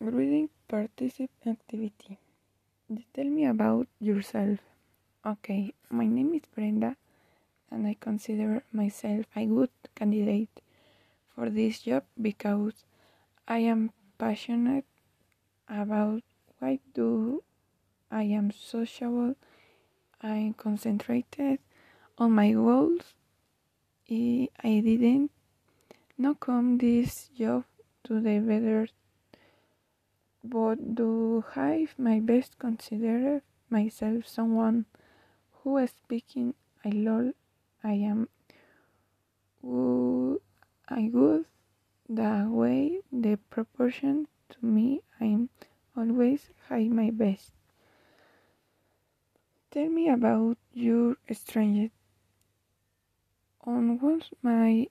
Reading particip activity. Tell me about yourself. Okay, my name is Brenda and I consider myself a good candidate for this job because I am passionate about I do. I am sociable. I concentrated on my goals. I didn't not come this job to the better but do have my best consider myself someone who is speaking I lol I am. Good I good the way the proportion to me I'm always have my best. Tell me about your strange on was my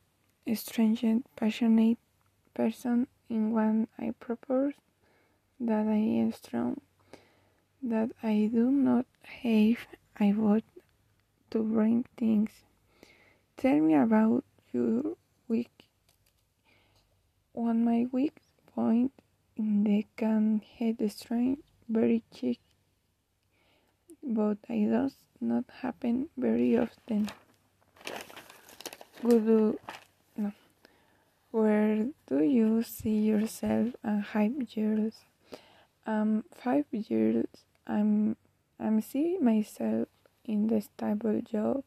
strange passionate person in one I propose that I am strong, that I do not have I want to bring things. Tell me about your week. On my weak point in the can head strange, very chic, but it does not happen very often. Good no. Where do you see yourself in five years? Um, five years. I'm I'm see myself in the stable job,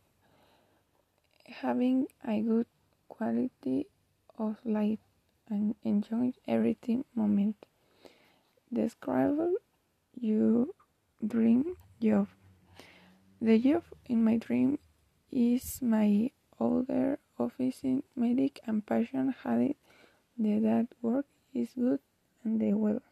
having a good quality of life and enjoying everything moment. Describe your dream job. The job in my dream is my older office in medic and passion had it. The that work is good and the well.